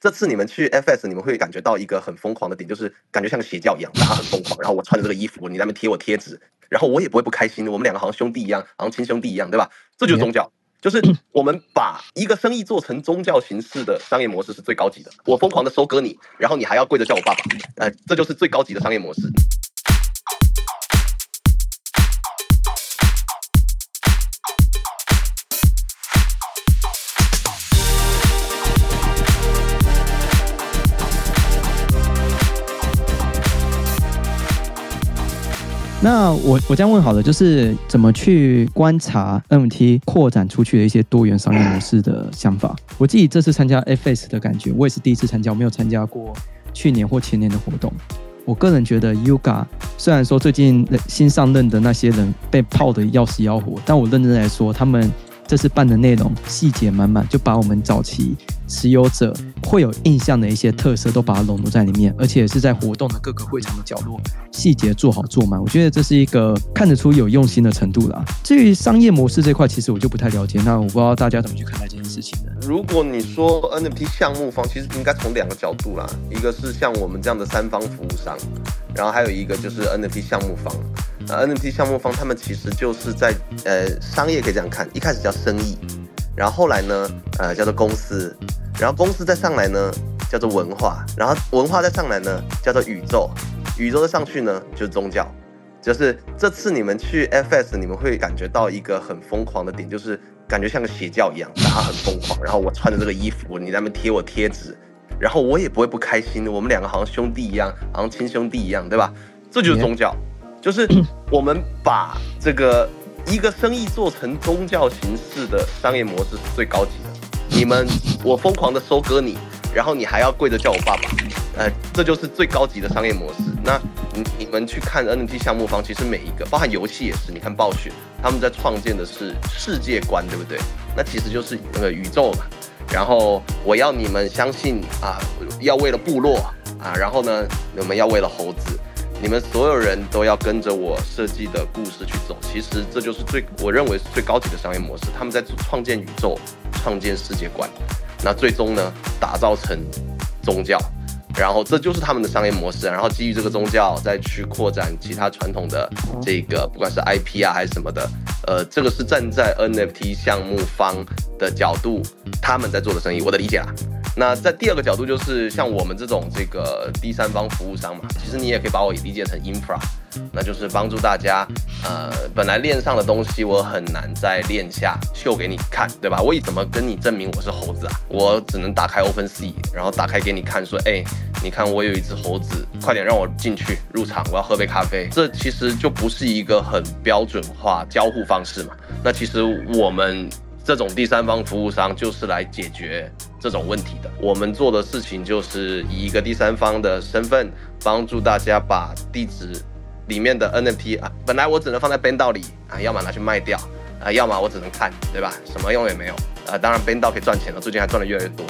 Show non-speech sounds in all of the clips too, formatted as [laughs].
这次你们去 FS，你们会感觉到一个很疯狂的点，就是感觉像个邪教一样，大家很疯狂。然后我穿着这个衣服，你在那边贴我贴纸，然后我也不会不开心，我们两个好像兄弟一样，好像亲兄弟一样，对吧？这就是宗教，就是我们把一个生意做成宗教形式的商业模式是最高级的。我疯狂的收割你，然后你还要跪着叫我爸爸，呃，这就是最高级的商业模式。那我我这样问好了，就是怎么去观察 MT 扩展出去的一些多元商业模式的想法。我自己这次参加 FS 的感觉，我也是第一次参加，我没有参加过去年或前年的活动。我个人觉得 Yuga 虽然说最近新上任的那些人被泡的要死要活，但我认真来说，他们这次办的内容细节满满，就把我们早期。持有者会有印象的一些特色都把它融入在里面，而且是在活动的各个会场的角落，细节做好做满。我觉得这是一个看得出有用心的程度啦。至于商业模式这块，其实我就不太了解。那我不知道大家怎么去看待这件事情的。如果你说 NFT 项目方，其实应该从两个角度啦，一个是像我们这样的三方服务商，然后还有一个就是 NFT 项目方。呃，NFT 项目方他们其实就是在呃商业可以这样看，一开始叫生意。然后后来呢，呃，叫做公司，然后公司再上来呢，叫做文化，然后文化再上来呢，叫做宇宙，宇宙再上去呢，就是宗教。就是这次你们去 FS，你们会感觉到一个很疯狂的点，就是感觉像个邪教一样，大家很疯狂。然后我穿着这个衣服，你在那边贴我贴纸，然后我也不会不开心，我们两个好像兄弟一样，好像亲兄弟一样，对吧？这就是宗教，就是我们把这个。一个生意做成宗教形式的商业模式是最高级的。你们，我疯狂的收割你，然后你还要跪着叫我爸爸，呃，这就是最高级的商业模式。那你你们去看 NFT 项目方，其实每一个，包含游戏也是，你看暴雪，他们在创建的是世界观，对不对？那其实就是那个宇宙嘛。然后我要你们相信啊，要为了部落啊，然后呢，我们要为了猴子。你们所有人都要跟着我设计的故事去走，其实这就是最我认为是最高级的商业模式。他们在创建宇宙、创建世界观，那最终呢，打造成宗教，然后这就是他们的商业模式。然后基于这个宗教，再去扩展其他传统的这个，不管是 IP 啊还是什么的，呃，这个是站在 NFT 项目方的角度，他们在做的生意，我的理解啦。那在第二个角度，就是像我们这种这个第三方服务商嘛，其实你也可以把我理解成 infra，那就是帮助大家，呃，本来链上的东西我很难在链下秀给你看，对吧？我以怎么跟你证明我是猴子啊？我只能打开 OpenSea，然后打开给你看，说，哎，你看我有一只猴子，快点让我进去入场，我要喝杯咖啡。这其实就不是一个很标准化交互方式嘛。那其实我们。这种第三方服务商就是来解决这种问题的。我们做的事情就是以一个第三方的身份，帮助大家把地址里面的 NFT 啊，本来我只能放在边道里啊，要么拿去卖掉啊，要么我只能看，对吧？什么用也没有啊。当然边道可以赚钱了，最近还赚的越来越多。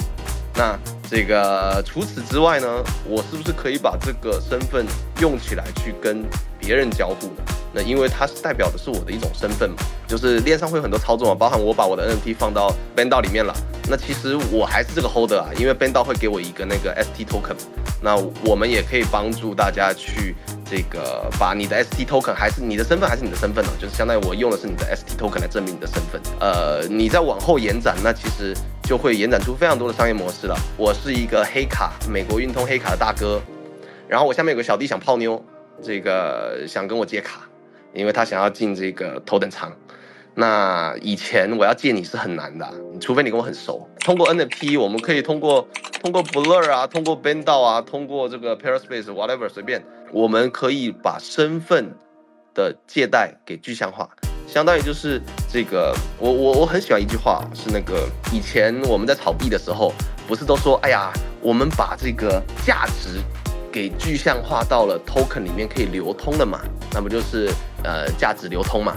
那这个除此之外呢，我是不是可以把这个身份用起来去跟别人交互呢？那因为它是代表的是我的一种身份嘛，就是链上会有很多操作嘛，包含我把我的 NFT 放到 Bando 里面了，那其实我还是这个 holder 啊，因为 Bando 会给我一个那个 ST token，那我们也可以帮助大家去这个把你的 ST token 还是你的身份还是你的身份呢，就是相当于我用的是你的 ST token 来证明你的身份，呃，你再往后延展，那其实就会延展出非常多的商业模式了。我是一个黑卡，美国运通黑卡的大哥，然后我下面有个小弟想泡妞，这个想跟我借卡。因为他想要进这个头等舱，那以前我要借你是很难的，除非你跟我很熟。通过 NFT，我们可以通过通过 Blur 啊，通过 b a n d o 啊，通过这个 Paraspace whatever 随便，我们可以把身份的借贷给具象化，相当于就是这个，我我我很喜欢一句话，是那个以前我们在炒币的时候，不是都说，哎呀，我们把这个价值。给具象化到了 token 里面可以流通的嘛，那么就是呃价值流通嘛。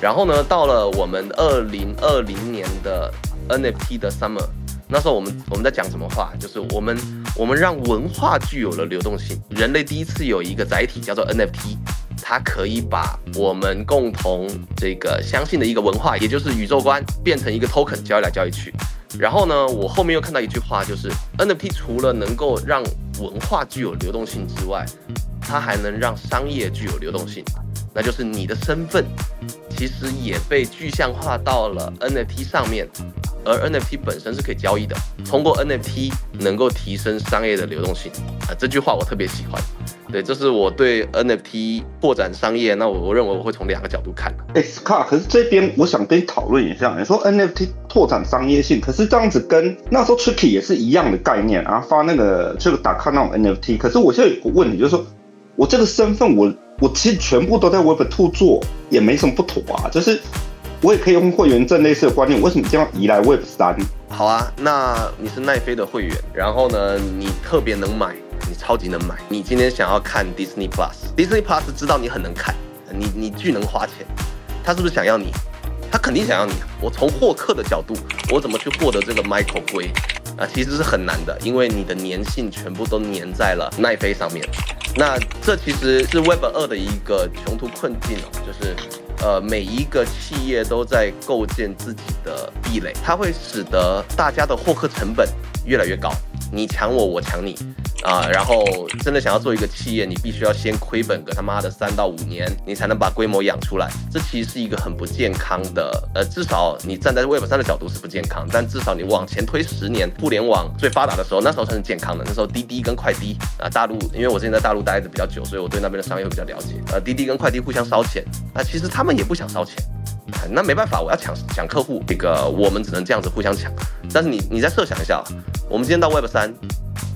然后呢，到了我们二零二零年的 NFT 的 summer，那时候我们我们在讲什么话？就是我们我们让文化具有了流动性，人类第一次有一个载体叫做 NFT，它可以把我们共同这个相信的一个文化，也就是宇宙观，变成一个 token 交易来交易去。然后呢，我后面又看到一句话，就是 NFT 除了能够让文化具有流动性之外，它还能让商业具有流动性，那就是你的身份其实也被具象化到了 NFT 上面。而 NFT 本身是可以交易的，通过 NFT 能够提升商业的流动性啊，这句话我特别喜欢。对，这是我对 NFT 拓展商业，那我我认为我会从两个角度看。哎，Scar，可是这边我想跟你讨论一下，你说 NFT 拓展商业性，可是这样子跟那时候 Tricky 也是一样的概念啊，发那个这个打卡那种 NFT，可是我现在有个问题，就是说我这个身份，我我其实全部都在 Web2 做，也没什么不妥啊，就是。我也可以用会员证类似的观念，为什么这样移来 Web 三？好啊，那你是奈飞的会员，然后呢，你特别能买，你超级能买。你今天想要看 Disney Plus，Disney Plus 知道你很能看，你你巨能花钱，他是不是想要你？他肯定想要你。我从获客的角度，我怎么去获得这个 Michael 龟啊？其实是很难的，因为你的粘性全部都粘在了奈飞上面。那这其实是 Web 二的一个穷途困境哦，就是。呃，每一个企业都在构建自己的壁垒，它会使得大家的获客成本越来越高。你抢我，我抢你，啊，然后真的想要做一个企业，你必须要先亏本个他妈的三到五年，你才能把规模养出来。这其实是一个很不健康的，呃，至少你站在 Web 三的角度是不健康，但至少你往前推十年，互联网最发达的时候，那时候才是健康的。那时候滴滴跟快滴啊，大陆，因为我之前在大陆待的比较久，所以我对那边的商业会比较了解。呃，滴滴跟快滴互相烧钱，那其实他们也不想烧钱，那没办法，我要抢抢客户，这个我们只能这样子互相抢。但是你你再设想一下。我们今天到 Web 三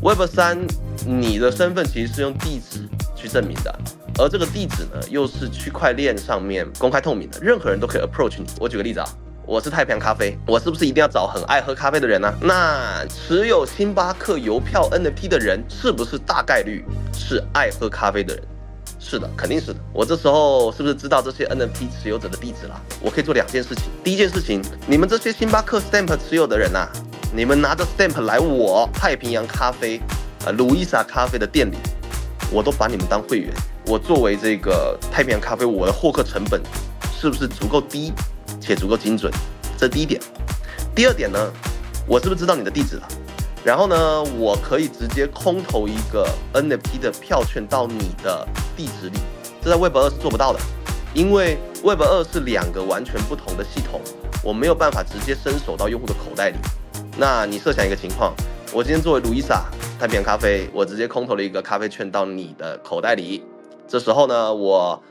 ，Web 三，你的身份其实是用地址去证明的，而这个地址呢，又是区块链上面公开透明的，任何人都可以 approach 你。我举个例子啊，我是太平洋咖啡，我是不是一定要找很爱喝咖啡的人呢？那持有星巴克邮票 NFT 的人，是不是大概率是爱喝咖啡的人？是的，肯定是的。我这时候是不是知道这些 NFT 持有者的地址了？我可以做两件事情。第一件事情，你们这些星巴克 Stamp 持有的人呐。你们拿着 stamp 来我太平洋咖啡，啊，路易莎咖啡的店里，我都把你们当会员。我作为这个太平洋咖啡，我的获客成本是不是足够低且足够精准？这第一点。第二点呢，我是不是知道你的地址了？然后呢，我可以直接空投一个 NFT 的票券到你的地址里。这在 Web 二是做不到的，因为 Web 二是两个完全不同的系统，我没有办法直接伸手到用户的口袋里。那你设想一个情况，我今天作为卢伊莎太平洋咖啡，我直接空投了一个咖啡券到你的口袋里。这时候呢，我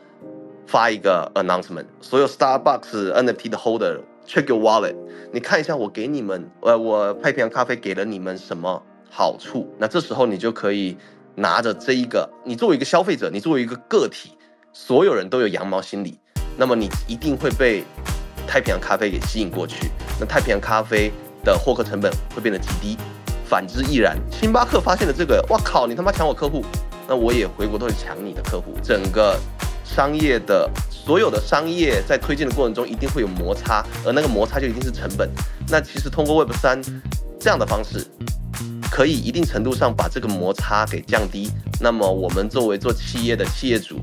发一个 announcement，所有 Starbucks NFT 的 holder check your wallet，你看一下我给你们，呃，我太平洋咖啡给了你们什么好处？那这时候你就可以拿着这一个，你作为一个消费者，你作为一个个体，所有人都有羊毛心理，那么你一定会被太平洋咖啡给吸引过去。那太平洋咖啡。的获客成本会变得极低，反之亦然。星巴克发现了这个，哇靠，你他妈抢我客户，那我也回过头去抢你的客户。整个商业的所有的商业在推进的过程中，一定会有摩擦，而那个摩擦就一定是成本。那其实通过 Web 三这样的方式，可以一定程度上把这个摩擦给降低。那么我们作为做企业的企业主。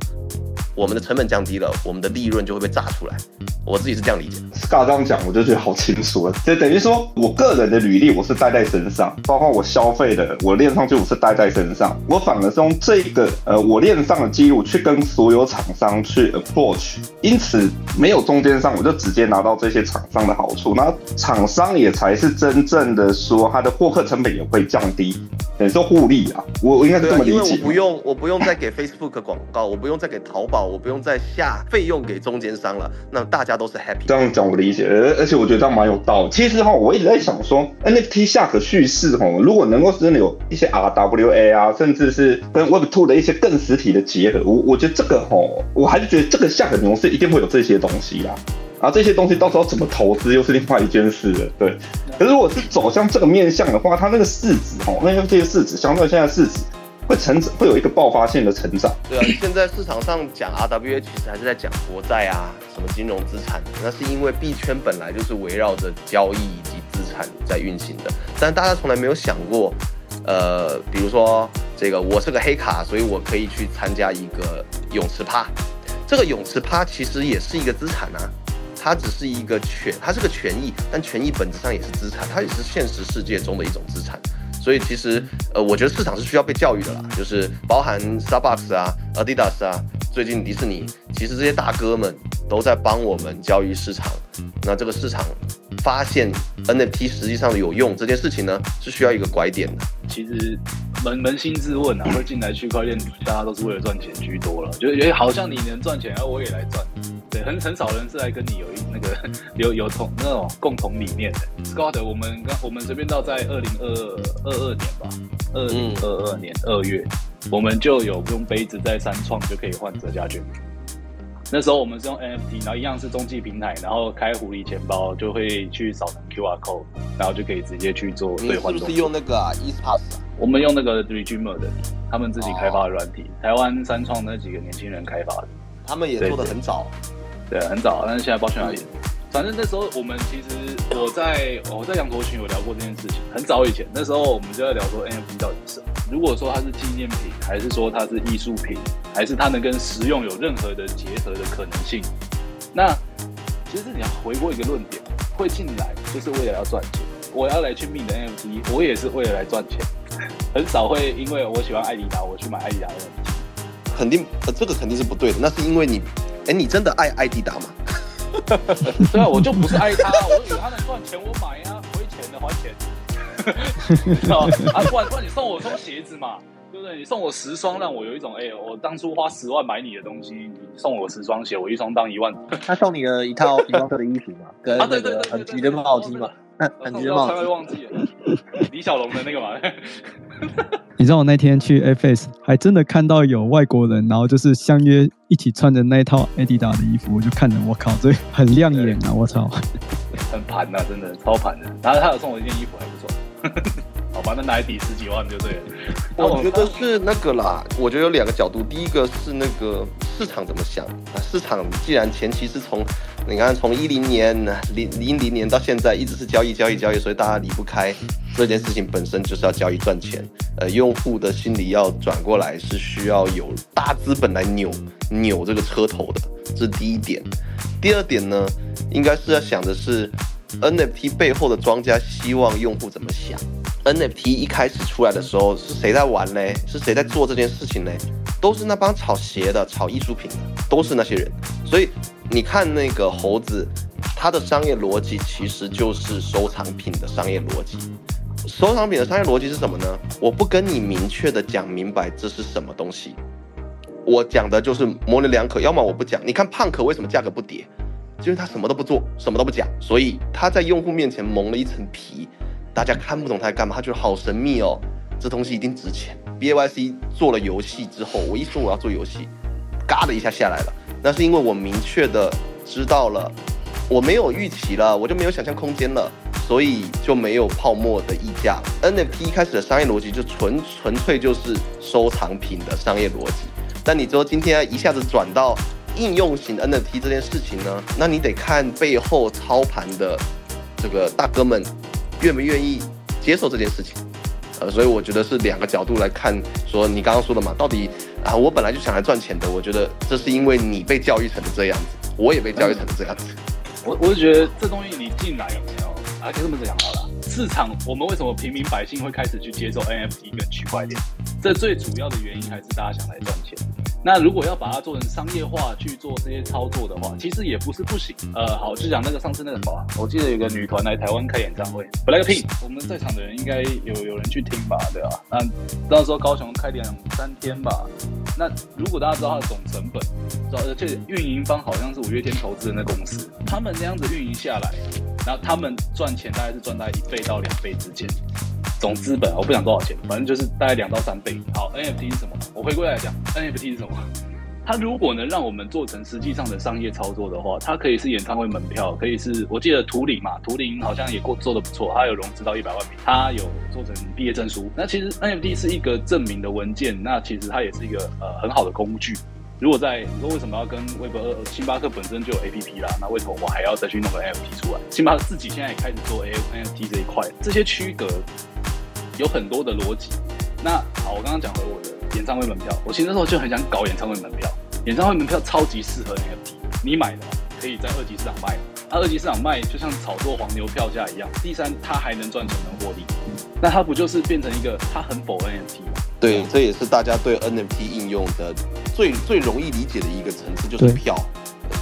我们的成本降低了，我们的利润就会被炸出来。我自己是这样理解。Scar 这样讲，我就觉得好清楚了。就等于说我个人的履历我是带在身上，包括我消费的，我链上去我是带在身上。我反而是用这个呃我链上的记录去跟所有厂商去 approach，因此没有中间商，我就直接拿到这些厂商的好处。那厂商也才是真正的说，他的获客成本也会降低，等于说互利啊。我我应该是这么理解。我不用我不用再给 Facebook 广告，我不用再给淘宝。我不用再下费用给中间商了，那大家都是 happy。这样讲我理解，而而且我觉得这样蛮有道理。其实哈，我一直在想说，NFT 下可叙事哈，如果能够真的有一些 RWA 啊，甚至是跟 Web Two 的一些更实体的结合，我我觉得这个哈，我还是觉得这个下可牛市一定会有这些东西啦。啊，这些东西到时候怎么投资又是另外一件事了。对，可是如果是走向这个面向的话，它那个市值哈，那这些市值相对现在市值。会成长，会有一个爆发性的成长。对啊，现在市场上讲 RWA，其实还是在讲国债啊，什么金融资产。那是因为币圈本来就是围绕着交易以及资产在运行的。但大家从来没有想过，呃，比如说这个，我是个黑卡，所以我可以去参加一个泳池趴。这个泳池趴其实也是一个资产啊。它只是一个权，它是个权益，但权益本质上也是资产，它也是现实世界中的一种资产。所以其实，呃，我觉得市场是需要被教育的啦，就是包含 Starbucks 啊、Adidas 啊，最近迪士尼，其实这些大哥们都在帮我们教育市场。那这个市场发现 NFT 实际上有用这件事情呢，是需要一个拐点的。其实扪扪心自问啊，会进来区块链，大家都是为了赚钱居多了，觉得好像你能赚钱，而我也来赚。对，很很少人是来跟你有一那个有有同那种共同理念的。Scott，我们刚我们随便到在二零二二二年吧，二零二二年二月，我们就有用杯子在三创就可以换折价券。那时候我们是用 NFT，然后一样是中继平台，然后开狐狸钱包就会去扫成 QR code，然后就可以直接去做兑换。是不是用那个啊？EastPass？我们用那个 Regimer 的，他们自己开发的软体，台湾三创那几个年轻人开发的，他们也做的很早。对，很早，但是现在不知道去哪里。反正那时候我们其实我在我在羊驼群有聊过这件事情，很早以前，那时候我们就在聊说 NFT 到底是什么。如果说它是纪念品，还是说它是艺术品，还是它能跟实用有任何的结合的可能性？那其实你要回过一个论点，会进来就是为了要赚钱。我要来去命的 NFT，我也是为了来赚钱，[laughs] 很少会因为我喜欢艾迪达，我去买艾迪达的 NFT。肯定，呃，这个肯定是不对的。那是因为你。哎，你真的爱艾迪达吗？[laughs] 对啊，我就不是爱他，我以为他能赚钱，我买呀，亏钱的还钱。啊，不然不然你送我双鞋子嘛，对不对？你送我十双，让我有一种哎，我当初花十万买你的东西，你送我十双鞋，我一双当一万。他送你了一套羽毛车的衣服嘛，跟那个很橘的帽子嘛，很橘的帽子。忘记了，李小龙的那个嘛。你知道我那天去 FS 还真的看到有外国人，然后就是相约一起穿着那一套 Adidas 的衣服，我就看着我靠，这很亮眼啊！我操，很盘呐，真的超盘的。然后他有送我一件衣服，还不错。[laughs] 好吧，那拿来抵十几万就对了。我觉得是那个啦，我觉得有两个角度，第一个是那个市场怎么想啊？市场既然前期是从你看从一零年零零零年到现在一直是交易交易交易，所以大家离不开这件事情本身就是要交易赚钱。呃，用户的心理要转过来是需要有大资本来扭扭这个车头的，这是第一点。第二点呢，应该是要想的是 NFT 背后的庄家希望用户怎么想。NFT 一开始出来的时候，是谁在玩嘞？是谁在做这件事情嘞？都是那帮炒鞋的、炒艺术品的，都是那些人。所以你看那个猴子，它的商业逻辑其实就是收藏品的商业逻辑。收藏品的商业逻辑是什么呢？我不跟你明确的讲明白这是什么东西，我讲的就是模棱两可。要么我不讲。你看胖可为什么价格不跌？就是他什么都不做，什么都不讲，所以他在用户面前蒙了一层皮。大家看不懂他在干嘛，他觉得好神秘哦，这东西一定值钱。B A Y C 做了游戏之后，我一说我要做游戏，嘎的一下下来了。那是因为我明确的知道了，我没有预期了，我就没有想象空间了，所以就没有泡沫的溢价。N F T 一开始的商业逻辑就纯纯粹就是收藏品的商业逻辑。但你说今天一下子转到应用型 N F T 这件事情呢？那你得看背后操盘的这个大哥们。愿不愿意接受这件事情？呃，所以我觉得是两个角度来看，说你刚刚说的嘛，到底啊，我本来就想来赚钱的，我觉得这是因为你被教育成这样子，我也被教育成这样子。我我就觉得这东西你进来有没有？啊，就这么讲好了。市场我们为什么平民百姓会开始去接受 NFT 跟区块链？这最主要的原因还是大家想来赚钱。那如果要把它做成商业化去做这些操作的话，其实也不是不行。呃，好，就讲那个上次那个什么，我记得有个女团来台湾开演唱会，BLACKPINK，我们在场的人应该有有人去听吧，对吧？那到时候高雄开两三天吧。那如果大家知道它的总成本，知道而且运营方好像是五月天投资的那公司，他们那样子运营下来，然后他们赚钱大概是赚在一倍到两倍之间。总资本我不讲多少钱，反正就是大概两到三倍。好，NFT 是什么？我回归来讲，NFT 是什么？它如果能让我们做成实际上的商业操作的话，它可以是演唱会门票，可以是我记得图灵嘛，图灵好像也过做的不错，它有融资到一百万美，它有做成毕业证书。那其实 NFT 是一个证明的文件，那其实它也是一个呃很好的工具。如果在你说为什么要跟 Web 二，星巴克本身就有 APP 啦，那为什么我还要再去弄个 NFT 出来？星巴克自己现在也开始做 NFT 这一块，这些区隔。有很多的逻辑。那好，我刚刚讲回我的演唱会门票，我其实那时候就很想搞演唱会门票。演唱会门票超级适合 NFT，你买的可以在二级市场卖，它二级市场卖就像炒作黄牛票价一样。第三，它还能赚钱能获利，那它不就是变成一个它很否 NFT 吗？对，这也是大家对 NFT 应用的最最容易理解的一个层次，就是票。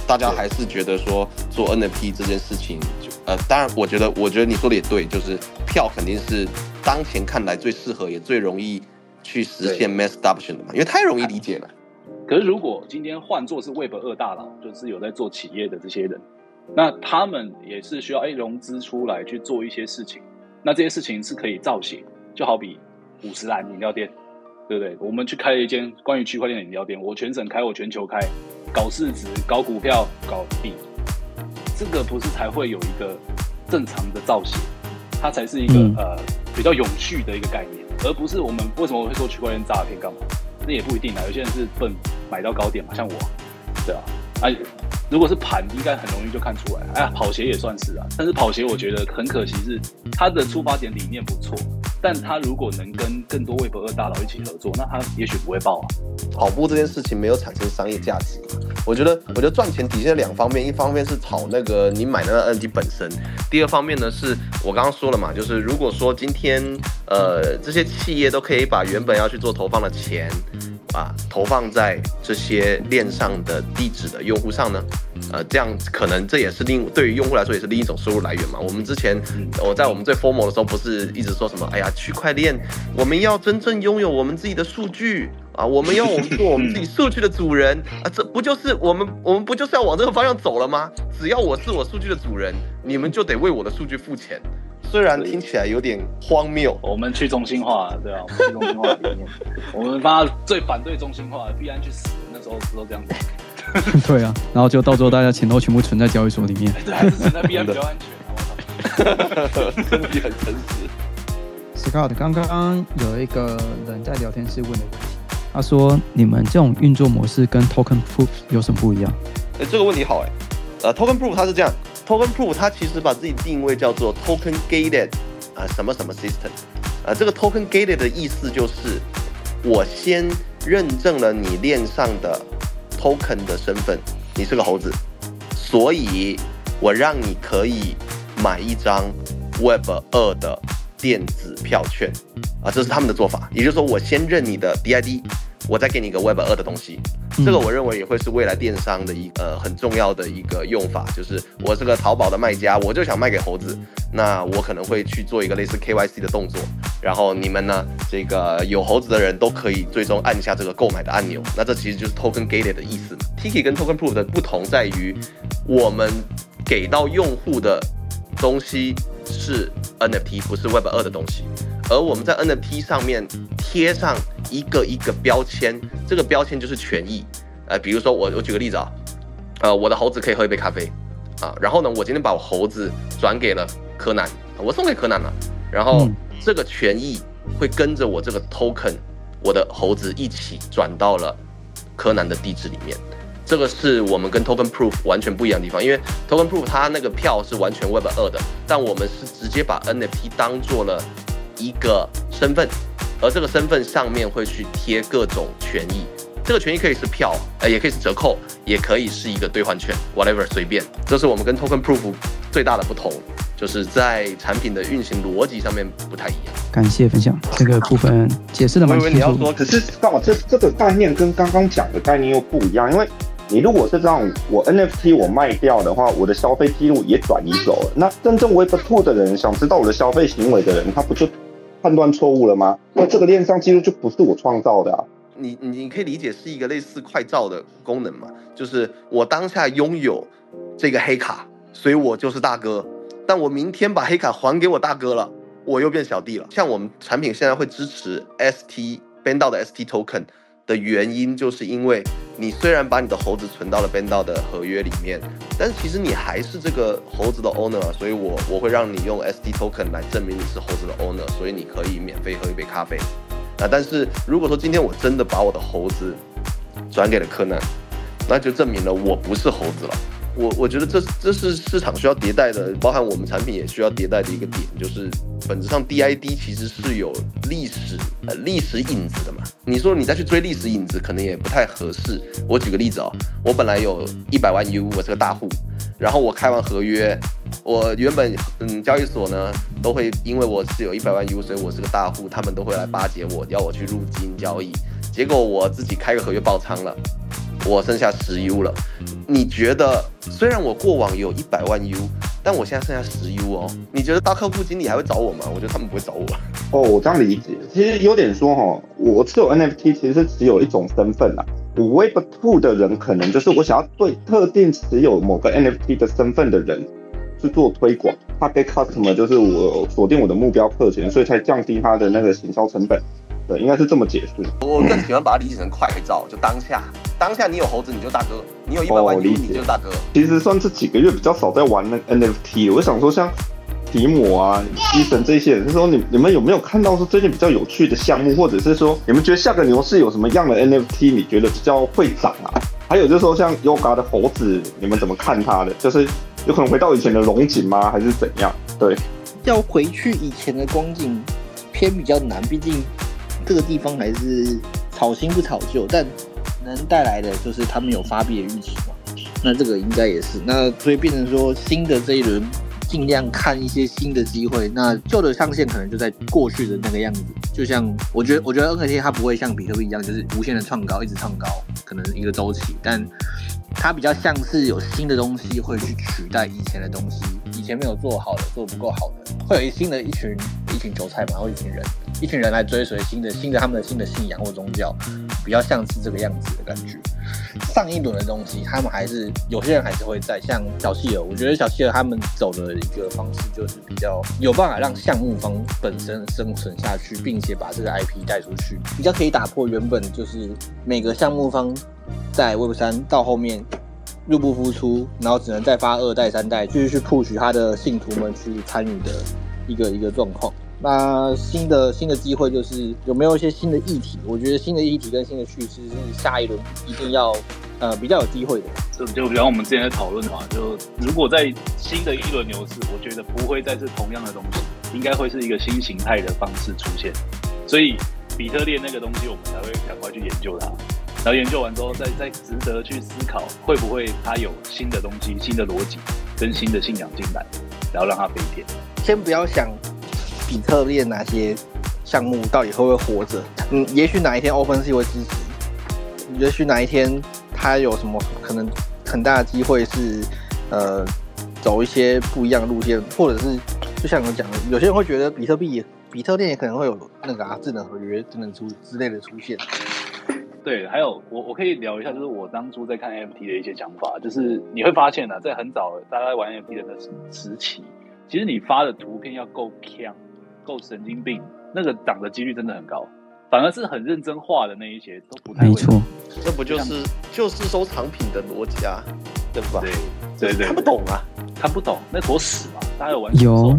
大家还是觉得说做 NFT 这件事情，就呃，当然，我觉得，我觉得你说的也对，就是票肯定是当前看来最适合也最容易去实现 mass adoption 的嘛，因为太容易理解了。可是如果今天换做是 Web 二大佬，就是有在做企业的这些人，那他们也是需要哎融资出来去做一些事情，那这些事情是可以造血，就好比五十兰饮料店，对不对？我们去开了一间关于区块链的饮料店，我全省开，我全球开。搞市值、搞股票、搞币，这个不是才会有一个正常的造型，它才是一个呃比较永续的一个概念，而不是我们为什么会说区块链诈骗干嘛？那也不一定啊，有些人是笨买到高点嘛，像我，对啊，哎，如果是盘，应该很容易就看出来。哎呀，跑鞋也算是啊，但是跑鞋我觉得很可惜是它的出发点理念不错。但他如果能跟更多 Web 二大佬一起合作，那他也许不会爆啊。跑步这件事情没有产生商业价值，我觉得，我觉得赚钱体现两方面，一方面是炒那个你买那个 NFT 本身，第二方面呢是我刚刚说了嘛，就是如果说今天呃这些企业都可以把原本要去做投放的钱。啊，投放在这些链上的地址的用户上呢，呃，这样可能这也是另对于用户来说也是另一种收入来源嘛。我们之前我在我们最 formal 的时候不是一直说什么，哎呀，区块链我们要真正拥有我们自己的数据啊，我们要我们做我们自己数据的主人啊，这不就是我们我们不就是要往这个方向走了吗？只要我是我数据的主人，你们就得为我的数据付钱。虽然听起来有点荒谬，我们去中心化，对啊，我们去中心化理念，我们发最反对中心化，必然去死。那时候都这样子。[laughs] 对啊，然后就到时候大家钱都全部存在交易所里面。[laughs] 对，还是存在必然比较安全。哈哈哈真的很诚实。Scott，刚刚有一个人在聊天室问的问题，他说：“你们这种运作模式跟 Token Proof 有什么不一样？”哎，这个问题好哎。呃，Token Proof 它是这样。Token Proof 它其实把自己定位叫做 Token Gated 啊什么什么 System 啊，这个 Token Gated 的意思就是我先认证了你链上的 Token 的身份，你是个猴子，所以我让你可以买一张 Web 二的电子票券啊，这是他们的做法，也就是说我先认你的 DID。我再给你一个 Web 二的东西，这个我认为也会是未来电商的一呃很重要的一个用法，就是我是个淘宝的卖家，我就想卖给猴子，那我可能会去做一个类似 KYC 的动作，然后你们呢，这个有猴子的人都可以最终按下这个购买的按钮，那这其实就是 Token Gated 的意思。Tiki 跟 Token Proof 的不同在于，我们给到用户的东西是 NFT，不是 Web 二的东西。而我们在 NFT 上面贴上一个一个标签，这个标签就是权益。呃，比如说我我举个例子啊，呃，我的猴子可以喝一杯咖啡啊，然后呢，我今天把我猴子转给了柯南，我送给柯南了，然后这个权益会跟着我这个 token，我的猴子一起转到了柯南的地址里面。这个是我们跟 token proof 完全不一样的地方，因为 token proof 它那个票是完全 Web 二的，但我们是直接把 NFT 当做了。一个身份，而这个身份上面会去贴各种权益，这个权益可以是票，呃，也可以是折扣，也可以是一个兑换券，whatever，随便。这是我们跟 Token Proof 最大的不同，就是在产品的运行逻辑上面不太一样。感谢分享，这个部分解释的蛮清楚。你要说，可是刚好这这个概念跟刚刚讲的概念又不一样，因为你如果是这样，我 NFT 我卖掉的话，我的消费记录也转移走了，那真正 Web Two 的人想知道我的消费行为的人，他不就？判断错误了吗？那这个链上记录就不是我创造的啊！你你你可以理解是一个类似快照的功能嘛？就是我当下拥有这个黑卡，所以我就是大哥。但我明天把黑卡还给我大哥了，我又变小弟了。像我们产品现在会支持 ST ban 到的 ST token。的原因就是因为你虽然把你的猴子存到了 b a n d 的合约里面，但是其实你还是这个猴子的 owner，所以我我会让你用 SD token 来证明你是猴子的 owner，所以你可以免费喝一杯咖啡。啊，但是如果说今天我真的把我的猴子转给了柯南，那就证明了我不是猴子了。我我觉得这这是市场需要迭代的，包含我们产品也需要迭代的一个点，就是本质上 DID 其实是有历史呃历史影子的嘛。你说你再去追历史影子，可能也不太合适。我举个例子哦，我本来有一百万 U，我是个大户，然后我开完合约，我原本嗯交易所呢都会因为我是有一百万 U，所以我是个大户，他们都会来巴结我，要我去入金交易。结果我自己开个合约爆仓了，我剩下十 U 了。你觉得虽然我过往有一百万 U，但我现在剩下十 U 哦，你觉得大客户经理还会找我吗？我觉得他们不会找我。哦，我这样理解，其实有点说哈，我持有 NFT 其实只有一种身份啦。我 Web Two 的人可能就是我想要对特定持有某个 NFT 的身份的人去做推广，Target Customer 就是我锁定我的目标客群，所以才降低他的那个行销成本。对，应该是这么解释。我更喜欢把它理解成快照，就当下，当下你有猴子你就大哥，你有一百万你就大哥。其实算这几个月比较少在玩那 NFT，我想说像提姆啊、伊森这些人，是说你你们有没有看到说最近比较有趣的项目，或者是说你们觉得下个牛市有什么样的 NFT 你觉得比较会涨啊？还有就是说像 Yoga 的猴子，你们怎么看它的？就是有可能回到以前的龙井吗？还是怎样？对，要回去以前的光景偏比较难，毕竟。这个地方还是炒新不炒旧，但能带来的就是他们有发币的预期嘛。那这个应该也是，那所以变成说新的这一轮尽量看一些新的机会，那旧的上限可能就在过去的那个样子。就像我觉得，我觉得 NFT 它不会像比特币一样，就是无限的创高，一直创高，可能一个周期，但它比较像是有新的东西会去取代以前的东西，前没有做好的，做不够好的，会有一新的一群一群韭菜嘛，或一群人。一群人来追随新的、新的他们的新的信仰或宗教，比较像是这个样子的感觉。上一轮的东西，他们还是有些人还是会在，像小企鹅，我觉得小企鹅他们走的一个方式就是比较有办法让项目方本身生存下去，并且把这个 IP 带出去，比较可以打破原本就是每个项目方在 Web 三到后面入不敷出，然后只能再发二代、三代，继续去 push 他的信徒们去参与的一个一个状况。那新的新的机会就是有没有一些新的议题？我觉得新的议题跟新的趋势是下一轮一定要呃比较有机会的。就就比方我们之前在讨论嘛，就如果在新的一轮牛市，我觉得不会再是同样的东西，应该会是一个新形态的方式出现。所以比特链那个东西，我们才会赶快去研究它，然后研究完之后，再再值得去思考会不会它有新的东西、新的逻辑跟新的信仰进来，然后让它飞天。先不要想。比特币哪些项目到底会不会活着？嗯，也许哪一天 OpenSea 会支持，也许哪一天它有什么可能很大的机会是，呃，走一些不一样的路线，或者是就像我讲的，有些人会觉得比特币、比特链也可能会有那个啊智能合约智能出之类的出现。对，还有我我可以聊一下，就是我当初在看 NFT 的一些想法，就是你会发现呢，在很早大家玩 NFT 的那时期，其实你发的图片要够强。够神经病，那个涨的几率真的很高，反而是很认真画的那一些都不太没错，这不就是就是收藏品的逻辑啊，对吧？对对对，看不懂啊，看不懂，那坨屎嘛，大家有玩有，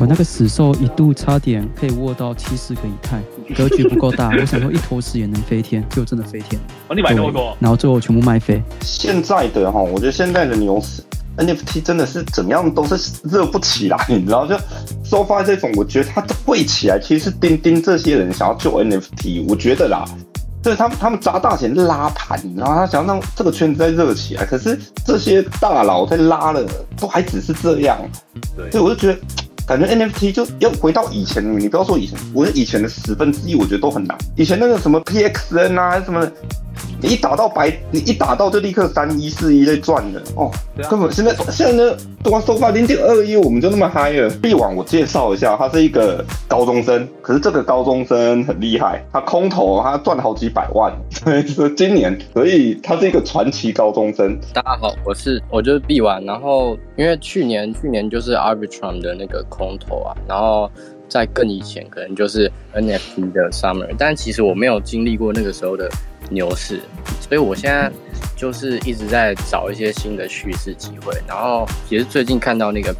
我那个死兽一度差点可以握到七十个以太，格局不够大，我想说一坨屎也能飞天，就真的飞天。哦，你买那么多，然后最后全部卖飞。现在的哈，我觉得现在的牛市。NFT 真的是怎么样都是热不起来，你知道？就收发这种，我觉得它会起来，其实是钉钉这些人想要救 NFT，我觉得啦，就是他们他们砸大钱拉盘，然后他想要让这个圈子再热起来。可是这些大佬在拉了，都还只是这样。对，所以我就觉得，感觉 NFT 就要回到以前，你不要说以前，我是以前的十分之一，我觉得都很难。以前那个什么 PXN 啊，什么。你一打到白，你一打到就立刻三一四一在赚的哦，根本现在现在呢，光收发零点二一，我们就那么嗨了。币网我介绍一下，他是一个高中生，可是这个高中生很厉害，他空投他赚了好几百万，[laughs] 所以说今年，所以他是一个传奇高中生。大家好，我是我就是币网，然后因为去年去年就是 Arbitrum 的那个空投啊，然后在更以前可能就是 NFT 的 Summer，但其实我没有经历过那个时候的。牛市，所以我现在就是一直在找一些新的趋势机会，然后也是最近看到那个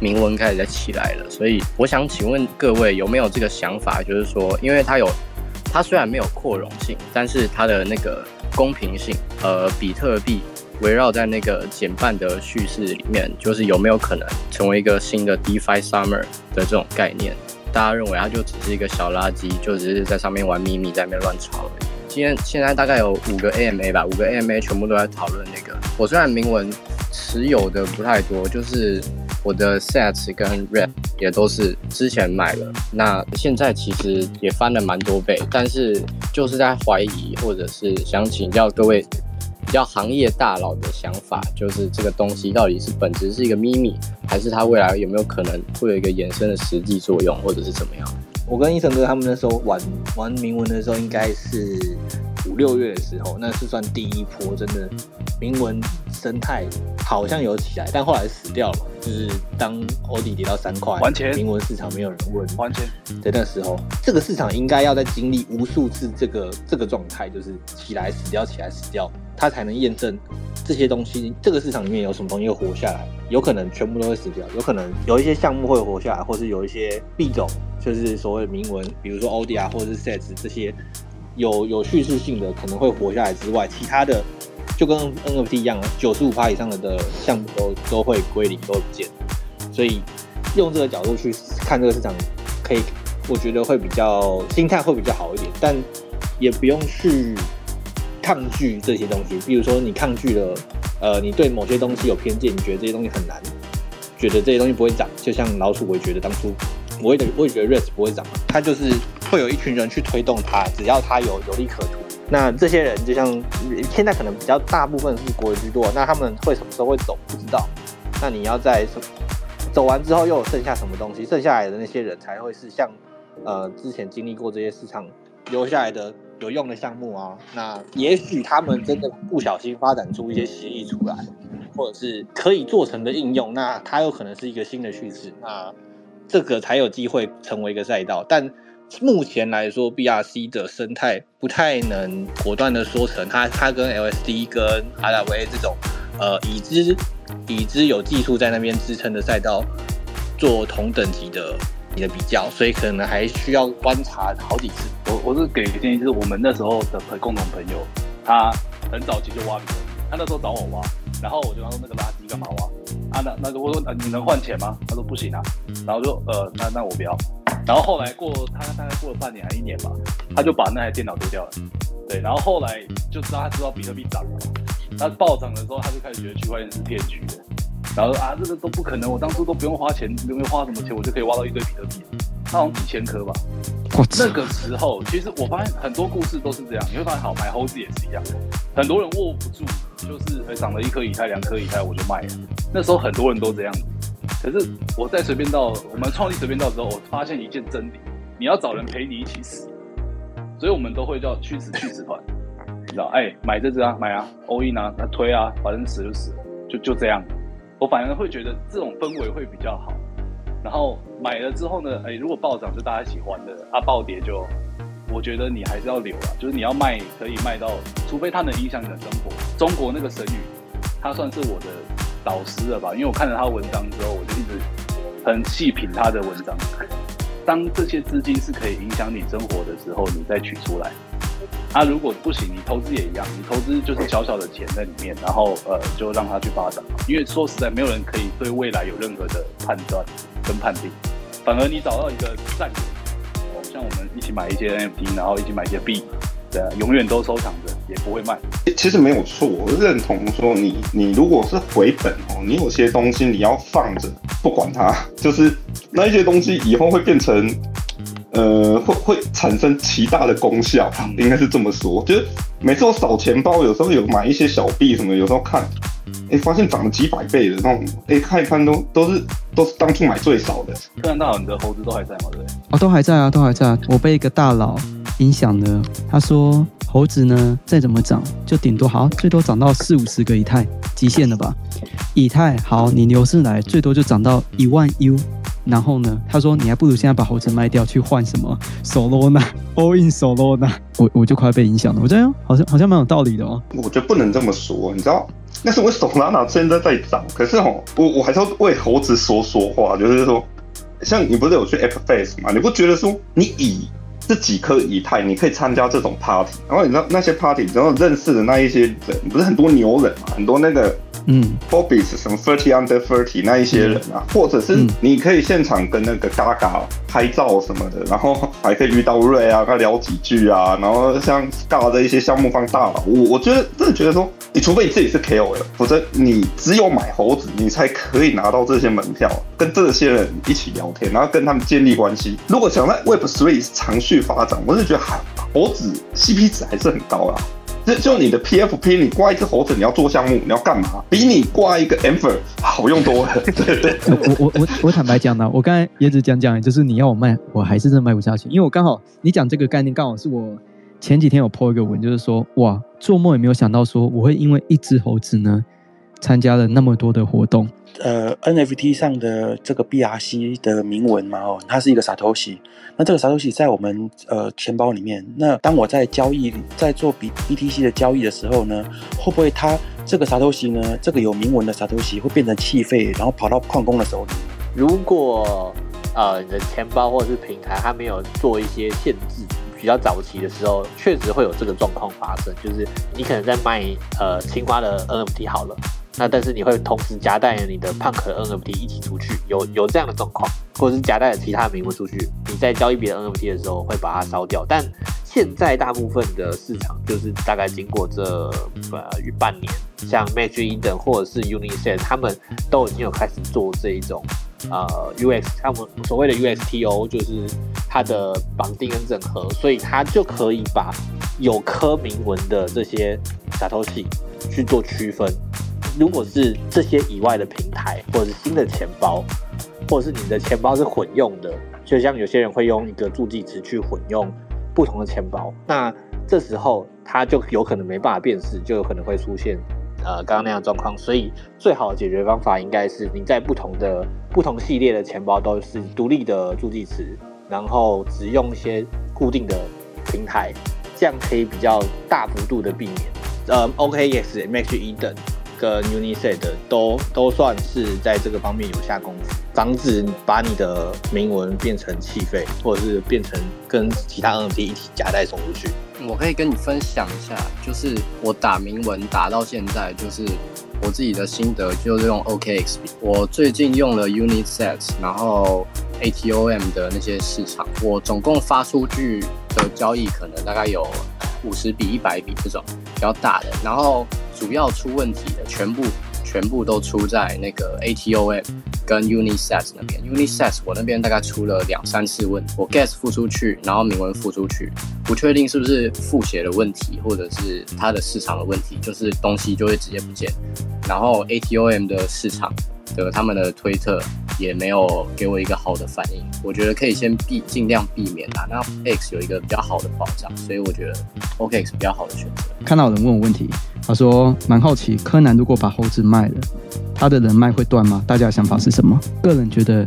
铭文开始在起来了，所以我想请问各位有没有这个想法，就是说，因为它有，它虽然没有扩容性，但是它的那个公平性，呃，比特币围绕在那个减半的叙事里面，就是有没有可能成为一个新的 DeFi Summer 的这种概念？大家认为它就只是一个小垃圾，就只是在上面玩秘密，在那边乱炒而已。今天现在大概有五个 AMA 吧，五个 AMA 全部都在讨论那个。我虽然铭文持有的不太多，就是我的 Sets 跟 Red 也都是之前买了，那现在其实也翻了蛮多倍，但是就是在怀疑或者是想请教各位比较行业大佬的想法，就是这个东西到底是本质是一个秘密，还是它未来有没有可能会有一个延伸的实际作用，或者是怎么样？我跟医生哥他们那时候玩玩铭文的时候，应该是五六月的时候，那是算第一波，真的铭文生态好像有起来，但后来死掉了。就是当欧迪跌到三块，完全。铭文市场没有人问，完全。在那时候，这个市场应该要在经历无数次这个这个状态，就是起来死掉，起来死掉，它才能验证这些东西，这个市场里面有什么东西会活下来。有可能全部都会死掉，有可能有一些项目会活下来，或是有一些币种，就是所谓的铭文，比如说 OD 啊，或者是 Sets 这些有有叙事性的可能会活下来之外，其他的就跟 NFT 一样，九十五趴以上的的项目都都会归零，都会不见。所以用这个角度去看这个市场，可以我觉得会比较心态会比较好一点，但也不用去抗拒这些东西。比如说你抗拒了，呃，你对某些东西有偏见，你觉得这些东西很难，觉得这些东西不会涨，就像老鼠，我也觉得当初我也我也觉得 RES 不会涨，它就是会有一群人去推动它，只要它有有利可图。那这些人就像现在可能比较大部分是国人居多，那他们会什么时候会走不知道。那你要在走完之后又有剩下什么东西，剩下来的那些人才会是像呃之前经历过这些市场留下来的有用的项目啊。那也许他们真的不小心发展出一些协议出来，或者是可以做成的应用，那它有可能是一个新的趋势。那这个才有机会成为一个赛道，但。目前来说，BRC 的生态不太能果断的说成它它跟 LSD 跟 RWA 这种呃已知已知有技术在那边支撑的赛道做同等级的你的比较，所以可能还需要观察好几次。我我是给建议，就是我们那时候的朋共同朋友，他很早期就挖比特币，他那时候找我挖，然后我就说那个垃圾干嘛挖？啊那那个我说你能换钱吗？他说不行啊，然后就呃那那我不要。然后后来过他大概过了半年还一年吧，他就把那台电脑丢掉了。对，然后后来就知道他知道比特币涨了，他暴涨的时候他就开始觉得区块链是骗局的，然后啊这个都不可能，我当初都不用花钱，不用花什么钱，我就可以挖到一堆比特币，他好像几千颗吧。那个时候其实我发现很多故事都是这样，你会发现好买猴子也是一样，很多人握不住，就是哎涨了一颗以太两颗以太我就卖了，那时候很多人都这样子。可是我在随便到我们创立随便到之后，我发现一件真理：你要找人陪你一起死，所以我们都会叫去死去死团，你知道？哎，买这只啊，买啊，all in 啊，那推啊，反正死就死，就就这样。我反而会觉得这种氛围会比较好。然后买了之后呢，哎，如果暴涨就大家喜欢的，啊，暴跌就，我觉得你还是要留啊，就是你要卖可以卖到，除非它能影响你的生活。中国那个神语，它算是我的。导师了吧？因为我看了他文章之后，我就一直很细品他的文章。当这些资金是可以影响你生活的时候，你再取出来。啊，如果不行，你投资也一样，你投资就是小小的钱在里面，然后呃，就让它去发展。因为说实在，没有人可以对未来有任何的判断跟判定，反而你找到一个站点，哦，像我们一起买一些 NFT，然后一起买一些币。对啊，永远都收藏着，也不会卖。其实没有错，我认同说你你如果是回本哦，你有些东西你要放着不管它，就是那一些东西以后会变成，呃，会会产生极大的功效，应该是这么说。就是每次我扫钱包，有时候有买一些小币什么，有时候看，哎，发现涨了几百倍的那种，哎，看一看都都是都是当初买最少的。柯南大佬，你的猴子都还在吗？对不对？哦，都还在啊，都还在。我被一个大佬。影响呢？他说猴子呢，再怎么涨，就顶多好，最多涨到四五十个以太，极限了吧？以太好，你牛市来，最多就涨到一万 U。然后呢，他说你还不如现在把猴子卖掉，去换什么 Solana，All in Solana。我我就快要被影响了。我觉得好像好像蛮有道理的哦。我觉得不能这么说，你知道，那是我 Solana 现在在涨，可是哦，我我还是要为猴子说说话，就是说，像你不是有去 App Face 吗？你不觉得说你以这几颗以太，你可以参加这种 party，然后你知道那些 party，然后认识的那一些人，不是很多牛人嘛，很多那个嗯 f o r b i s 什么 Thirty Under Thirty 那一些人啊，或者是嗯你可以现场跟那个 Gaga 拍照什么的，然后还可以遇到瑞啊，跟他聊几句啊，然后像 Gaga 的一些项目方大佬，我我觉得真的觉得说，你除非你自己是 KOL，否则你只有买猴子，你才可以拿到这些门票，跟这些人一起聊天，然后跟他们建立关系。如果想在 Web Three 长续发展，我是觉得还猴子 CP 值还是很高啦。就 [laughs] 就你的 PFP，你挂一只猴子，你要做项目，你要干嘛？比你挂一个 Amber 好用多了。对 [laughs] 对，呃我我我我坦白讲呢，我刚才也只讲讲，就是你要我卖，我还是真的卖不下去，因为我刚好你讲这个概念，刚好是我前几天有 po 一个文，就是说哇，做梦也没有想到说我会因为一只猴子呢，参加了那么多的活动，呃 NFT 上的这个 BRC 的铭文嘛，哦，它是一个 Satoshi。那这个 Satoshi 在我们呃钱包里面，那当我在交易在做 B BTC 的交易的时候呢，会不会它这个 Satoshi 呢，这个有铭文的 Satoshi 会变成气费，然后跑到矿工的手里？如果呃你的钱包或者是平台它没有做一些限制，比较早期的时候，确实会有这个状况发生，就是你可能在卖呃青蛙的 NFT 好了，那但是你会同时夹带你的 Punk 的 NFT 一起出去，有有这样的状况，或者是夹带其他的铭文出去，你在交易别的 NFT 的时候会把它烧掉，但现在大部分的市场就是大概经过这呃半年，像 Magic Eden 或者是 Unisat，他们都已经有开始做这一种呃 UX，他们所谓的 USTO，就是它的绑定跟整合，所以它就可以把有科铭文的这些 Satoshi 去做区分。如果是这些以外的平台，或者是新的钱包，或者是你的钱包是混用的，就像有些人会用一个助记词去混用不同的钱包，那这时候它就有可能没办法辨识，就有可能会出现呃刚刚那样的状况。所以最好的解决方法应该是你在不同的不同系列的钱包都是独立的助记词，然后只用一些固定的平台，这样可以比较大幅度的避免。呃，OKX、Max Eden 跟 Unisat 都都算是在这个方面有下功夫，防止把你的铭文变成气费，或者是变成跟其他 NFT 一起夹带送出去。我可以跟你分享一下，就是我打铭文打到现在，就是我自己的心得，就是用 OKX。我最近用了 Unisat，然后 ATOM 的那些市场，我总共发出去的交易可能大概有五十比一百比这种比较大的，然后主要出问题的全部全部都出在那个 ATOM 跟 Unisat 那边。Unisat 我那边大概出了两三次问，我 gas 付出去，然后铭文付出去，不确定是不是复写的问题，或者是它的市场的问题，就是东西就会直接不见。然后 ATOM 的市场的他们的推特也没有给我一个好的反应，我觉得可以先避尽量避免啦。那 X 有一个比较好的保障，所以我觉得 OKX 比较好的选择。看到有人问我问题，他说蛮好奇，柯南如果把猴子卖了，他的人脉会断吗？大家的想法是什么？个人觉得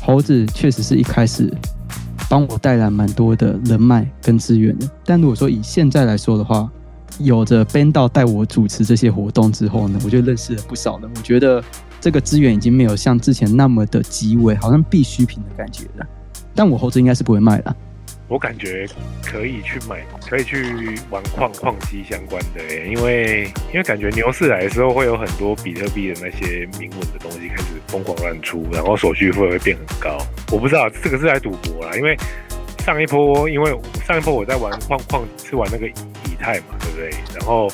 猴子确实是一开始帮我带来蛮多的人脉跟资源的，但如果说以现在来说的话，有着 Ben 道带我主持这些活动之后呢，我就认识了不少人。我觉得这个资源已经没有像之前那么的极为，好像必需品的感觉了。但我猴子应该是不会卖了。我感觉可以去买，可以去玩矿矿机相关的，因为因为感觉牛市来的时候会有很多比特币的那些铭文的东西开始疯狂乱出，然后手续费会变很高。我不知道这个是来赌博啦，因为上一波因为上一波我在玩矿矿是玩那个以太嘛，对不对？然后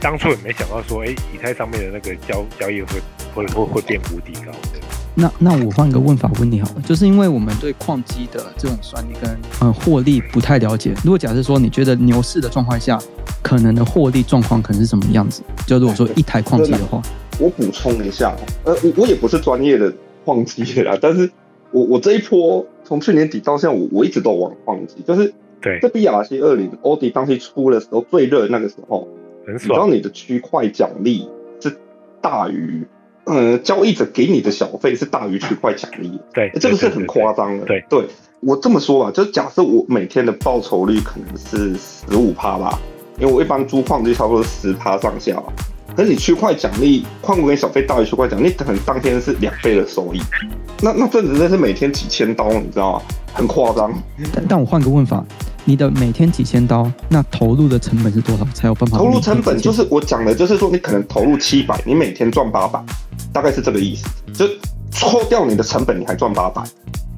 当初也没想到说，哎，以太上面的那个交交易会会会会变无敌高的。那那我换一个问法问你好了，就是因为我们对矿机的这种算力跟呃获利不太了解。如果假设说你觉得牛市的状况下，可能的获利状况可能是什么样子？就如果说一台矿机的话，我补充一下，呃，我我也不是专业的矿机的啦，但是我我这一波从去年底到现在，我我一直都有玩矿机，就是对这 BRC 二零欧迪当时出的时候最热那个时候，很你知道。你的区块奖励是大于，呃，交易者给你的小费是大于区块奖励的，对，这个是很夸张的。对对，我这么说吧，就假设我每天的报酬率可能是十五趴吧，因为我一般租矿就差不多十趴上下吧。可是你区块奖励，矿工跟小费大于区块奖励，可能当天是两倍的收益。那那这真的是每天几千刀，你知道吗？很夸张。但但我换个问法，你的每天几千刀，那投入的成本是多少才有办法？投入成本就是我讲的，就是说你可能投入七百，你每天赚八百，大概是这个意思。就抽掉你的成本，你还赚八百，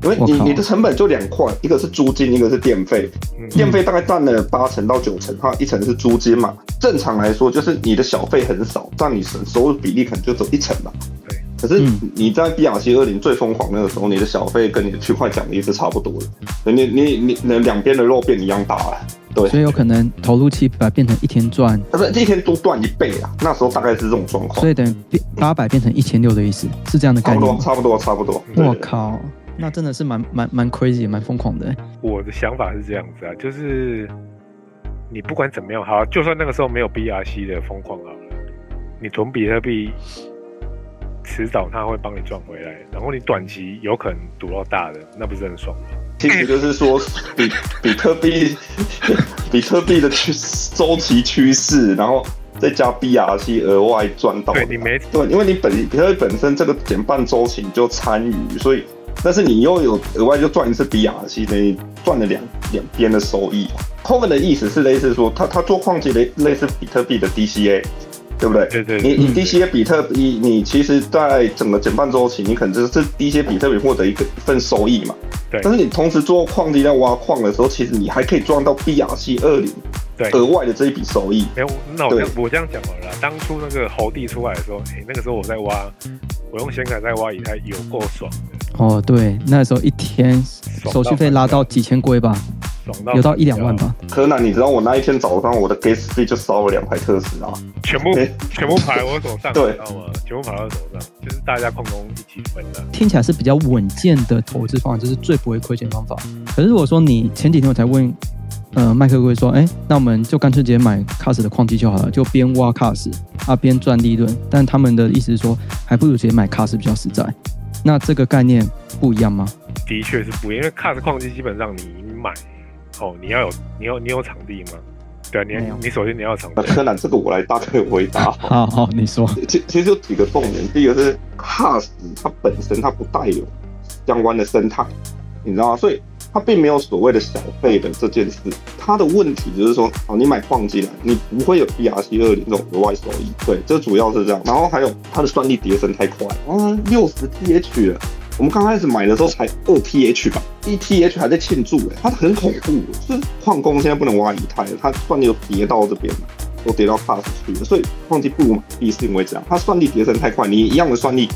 因为你你的成本就两块，一个是租金，一个是电费。嗯电费大概占了八成到九成，它一成是租金嘛。正常来说，就是你的小费很少，占你收收入比例可能就只有一成吧。对。可是嗯你在 BRC 二零最疯狂那个时候，你的小费跟你的区块奖励是差不多的，你你你那两边的肉变一样大了。对，所以有可能投入七百变成一天赚，不是一天多赚一倍啊，那时候大概是这种状况所。以等于八百变成一千六的意思，是这样的差不多，概念吗？差不多，差不多。我靠，那真的是蛮蛮蛮 crazy，蛮疯狂的欸。我的想法是这样子啊，就是你不管怎么样，好，就算那个时候没有 BRC 的疯狂好了，你囤比特币，迟早它会帮你赚回来，然后你短期有可能赌到大的，那不是很爽吗？其实就是说，比比特币 [laughs] 比特币的趋周期趋势，然后再加 BRC 额外赚到。对你没对，因为你本比特币本身这个减半周期你就参与，所以但是你又有额外就赚一次 BRC，等于赚了两两边的收益。后面的意思是类似说，他他做矿机类类似比特币的 DCA。对不对？对对你你嗯 DCA 比特币，你其实在整个减半周期，你可能就是 DCA 比特币获得一个一份收益嘛。对但是你同时做矿机在挖矿的时候，其实你还可以赚到 BRC 二零对额外的这一笔收益。没有，那我这样我这样讲好了啦。当初那个猴地出来的时候，哎、那个时候我在挖，我用显卡在挖以太，有够爽的，哦，对，那时候一天手续费拉到几千龟吧，爽到有到一两万吧。柯南，你知道我那一天早上我的 gas 费就烧了两台特斯拉，全部哎全部排我手上，[laughs] 知道吗？全部排我手上，就是大家共同一起分的。听起来是比较稳健的投资方法，就是最不会亏钱的方法。可是如果说你前几天我才问，呃，麦克会说，哎，那我们就干脆直接买 CAS 的矿机就好了，就边挖 CAS 啊边赚利润。但他们的意思是说，还不如直接买 CAS 比较实在。那这个概念不一样吗？的确是不一样，因为 CAS 矿机基本上你买，哦，你要有你有你有场地吗？对啊，你你首先你要有场地，那柯南这个我来大概回答。好好，你说。其其实有几个重点，第一个是 CAS 它本身它不带有相关的生态，你知道吗？所以它并没有所谓的小费的这件事。它的问题就是说，哦，你买矿机来，你不会有 BRC 二零这种额外收益，对，这主要是这样。然后还有它的算力叠升太快，嗯，六十 TH 了。我们刚开始买的时候才二 TH 吧，一 TH 还在庆祝哎，它很恐怖，就是矿工现在不能挖以太，它算力又跌到这边了。都跌到 pass 去了，所以矿机不如买币是因为这样，它算力叠升太快，你一样的算力，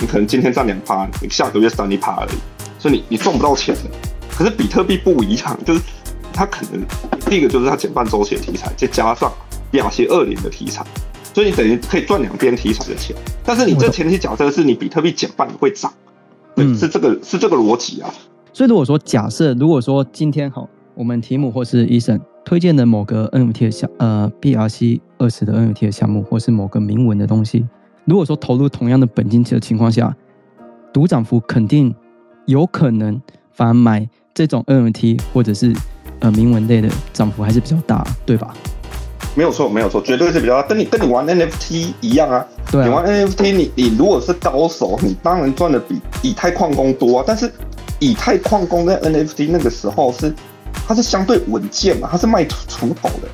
你可能今天赚两趴，你下个月赚一趴而已，所以你你赚不到钱的。可是比特币不一样，就是它可能第一个就是它减半周期的题材，再加上亚些二零的题材，所以你等于可以赚两边题材的钱。但是你这前提假设是你比特币减半会涨，对，嗯是这个是这个逻辑啊。所以如果说假设，如果说今天好，我们提姆或是医生推荐的某个 NFT 的项呃 BRC 二十的 NFT 的项目，或是某个铭文的东西，如果说投入同样的本金的情况下，独涨幅肯定有可能反而买这种 NFT 或者是呃铭文类的涨幅还是比较大，对吧？没有错，没有错，绝对是比较大。跟你跟你玩 NFT 一样啊，对啊你玩，NFT，你你如果是高手，你当然赚的比以太矿工多啊。但是以太矿工在 NFT 那个时候是，它是相对稳健嘛，它是卖出出头的，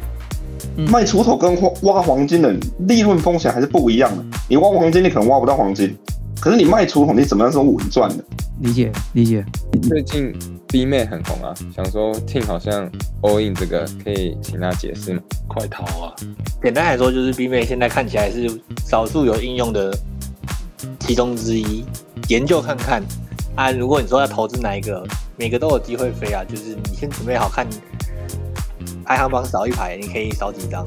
嗯卖锄头跟挖挖黄金的利润风险还是不一样的。你挖黄金，你可能挖不到黄金，可是你卖出红，你怎么样是稳赚的？理解理解。最近 B 妹很红啊，想说 Ting 好像 all in 这个，可以请他解释吗？快逃啊！简单来说，就是 B 妹现在看起来是少数有应用的其中之一，研究看看啊。如果你说要投资哪一个，每个都有机会飞啊。就是你先准备好看排行榜少一排，你可以少几张。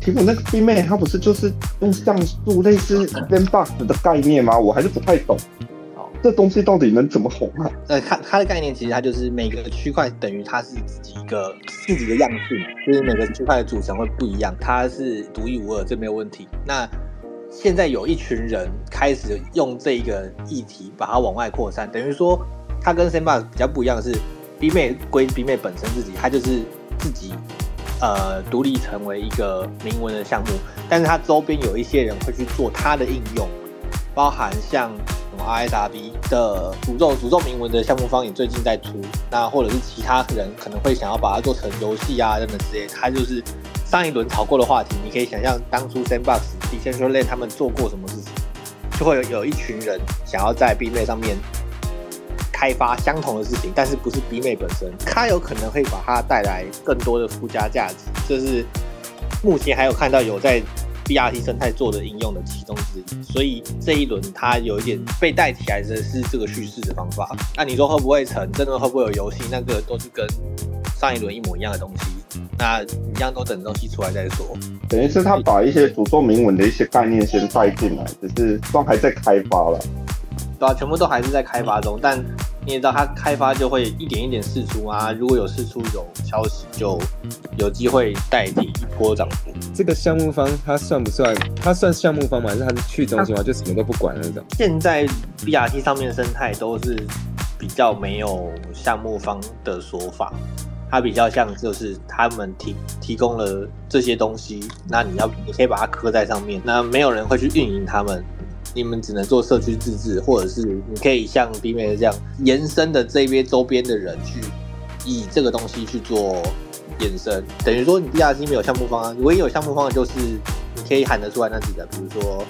提姆那个 B 妹，它不是就是用像素类似 Zenbox 的概念吗？我还是不太懂。这东西到底能怎么红啊？呃，它它的概念其实它就是每个区块等于它是自己一个自己的样式嘛，就是每个区块的组成会不一样，它是独一无二，这没有问题。那现在有一群人开始用这一个议题把它往外扩散，等于说它跟 Sandbox 比较不一样的是，B 妹归 B 妹本身自己，它就是自己呃独立成为一个明文的项目，但是它周边有一些人会去做它的应用，包含像什么 RSRB 的诅咒诅咒铭文的项目方也最近在出，那或者是其他人可能会想要把它做成游戏啊等等之类，它就是上一轮炒过的话题。你可以想象当初 Sandbox、d e c e n t r a l a n 他们做过什么事情，就会有有一群人想要在 B 妹上面开发相同的事情，但是不是 B 妹本身，它有可能会把它带来更多的附加价值，这是目前还有看到有在 BRT 生态做的应用的其中之一。所以这一轮它有一点被带起来的是这个叙事的方法。那你说会不会成？真的会不会有游戏？那个都是跟上一轮一模一样的东西。那一样都等东西出来再说。等于是他把一些诅咒铭文的一些概念先带进来，只是都还在开发了。对啊，全部都还是在开发中，但你也知道，它开发就会一点一点试出啊。如果有试出有消息，就有机会代替一波涨幅。这个项目方他算不算？他算项目方吗？还是他是去中心化，就什么都不管那种？现在 BRT 上面生态都是比较没有项目方的说法，它比较像就是他们提提供了这些东西，那你要你可以把它刻在上面，那没有人会去运营他们。你们只能做社区自治，或者是你可以像 B 面这样延伸的这边周边的人去以这个东西去做延伸，等于说你 BRC 没有项目方啊，唯一有项目方的就是你可以喊得出来那几个，比如说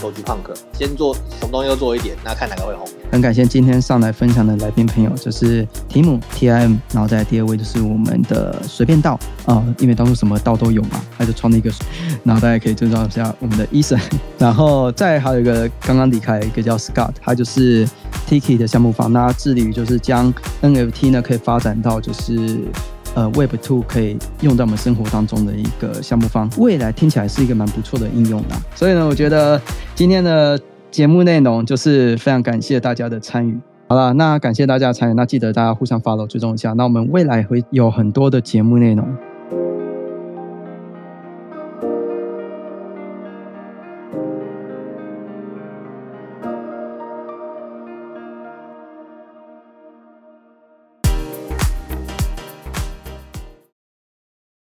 手机 Punk，先做什么东西都做一点，那看哪个会红。很感谢今天上来分享的来宾朋友，就是提姆 T I M，然后在第二位就是我们的随便道啊、因为当初什么道都有嘛，他就创了一个，然后大家可以介绍一下我们的 Eason，[laughs] 然后再还有一个刚刚离开一个叫 Scott，他就是 Tiki 的项目方，那致力于就是将 NFT 呢可以发展到就是。呃，Web Two 可以用在我们生活当中的一个项目方，未来听起来是一个蛮不错的应用的。所以呢，我觉得今天的节目内容就是非常感谢大家的参与。好了，那感谢大家参与，那记得大家互相 follow 追踪一下。那我们未来会有很多的节目内容